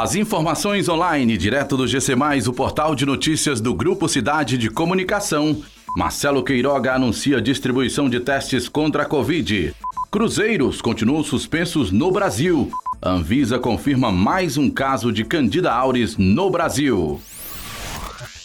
As informações online, direto do GC, o portal de notícias do Grupo Cidade de Comunicação. Marcelo Queiroga anuncia distribuição de testes contra a Covid. Cruzeiros continuam suspensos no Brasil. Anvisa confirma mais um caso de Candida auris no Brasil.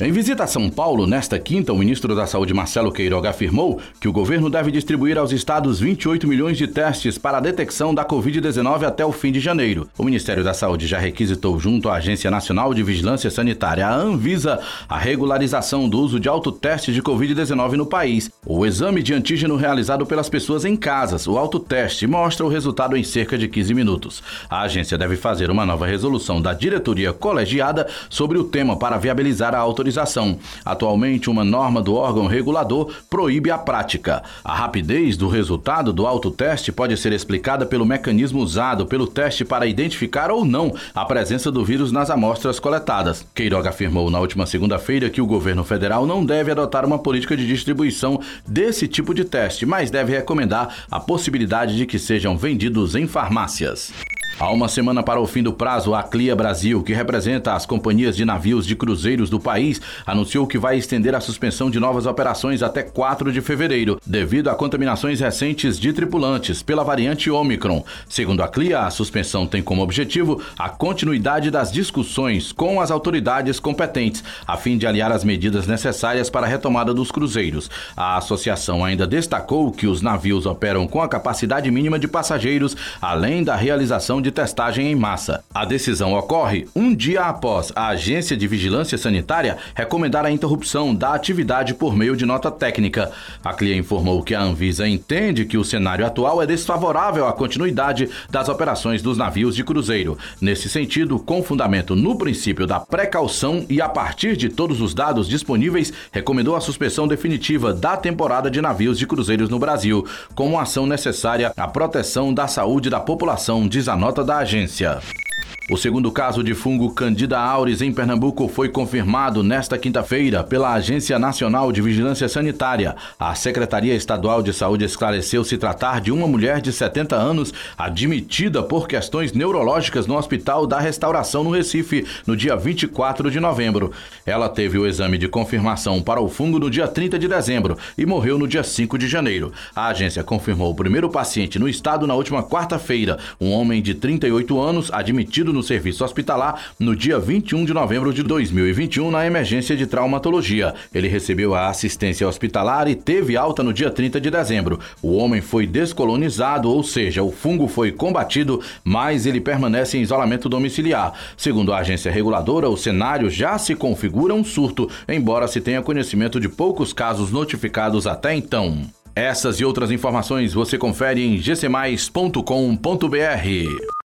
Em visita a São Paulo, nesta quinta, o ministro da Saúde Marcelo Queiroga afirmou que o governo deve distribuir aos estados 28 milhões de testes para a detecção da Covid-19 até o fim de janeiro. O Ministério da Saúde já requisitou junto à Agência Nacional de Vigilância Sanitária, a Anvisa, a regularização do uso de autoteste de Covid-19 no país. O exame de antígeno realizado pelas pessoas em casas, o autoteste, mostra o resultado em cerca de 15 minutos. A agência deve fazer uma nova resolução da diretoria colegiada sobre o tema para viabilizar a autorização autorização. Atualmente, uma norma do órgão regulador proíbe a prática. A rapidez do resultado do autoteste pode ser explicada pelo mecanismo usado pelo teste para identificar ou não a presença do vírus nas amostras coletadas. Queiroga afirmou na última segunda-feira que o governo federal não deve adotar uma política de distribuição desse tipo de teste, mas deve recomendar a possibilidade de que sejam vendidos em farmácias. Há uma semana para o fim do prazo, a Clia Brasil, que representa as companhias de navios de cruzeiros do país, anunciou que vai estender a suspensão de novas operações até 4 de fevereiro, devido a contaminações recentes de tripulantes pela variante Omicron. Segundo a Clia, a suspensão tem como objetivo a continuidade das discussões com as autoridades competentes, a fim de aliar as medidas necessárias para a retomada dos cruzeiros. A associação ainda destacou que os navios operam com a capacidade mínima de passageiros, além da realização de testagem em massa. A decisão ocorre um dia após a Agência de Vigilância Sanitária recomendar a interrupção da atividade por meio de nota técnica. A CLIA informou que a Anvisa entende que o cenário atual é desfavorável à continuidade das operações dos navios de cruzeiro. Nesse sentido, com fundamento no princípio da precaução e a partir de todos os dados disponíveis, recomendou a suspensão definitiva da temporada de navios de cruzeiros no Brasil, como ação necessária à proteção da saúde da população, diz a nota nota da agência. O segundo caso de fungo Candida auris em Pernambuco foi confirmado nesta quinta-feira pela Agência Nacional de Vigilância Sanitária. A Secretaria Estadual de Saúde esclareceu se tratar de uma mulher de 70 anos admitida por questões neurológicas no Hospital da Restauração no Recife no dia 24 de novembro. Ela teve o exame de confirmação para o fungo no dia 30 de dezembro e morreu no dia 5 de janeiro. A agência confirmou o primeiro paciente no estado na última quarta-feira, um homem de 38 anos admitido no serviço hospitalar no dia 21 de novembro de 2021 na emergência de traumatologia. Ele recebeu a assistência hospitalar e teve alta no dia 30 de dezembro. O homem foi descolonizado, ou seja, o fungo foi combatido, mas ele permanece em isolamento domiciliar. Segundo a agência reguladora, o cenário já se configura um surto, embora se tenha conhecimento de poucos casos notificados até então. Essas e outras informações você confere em gcmais.com.br.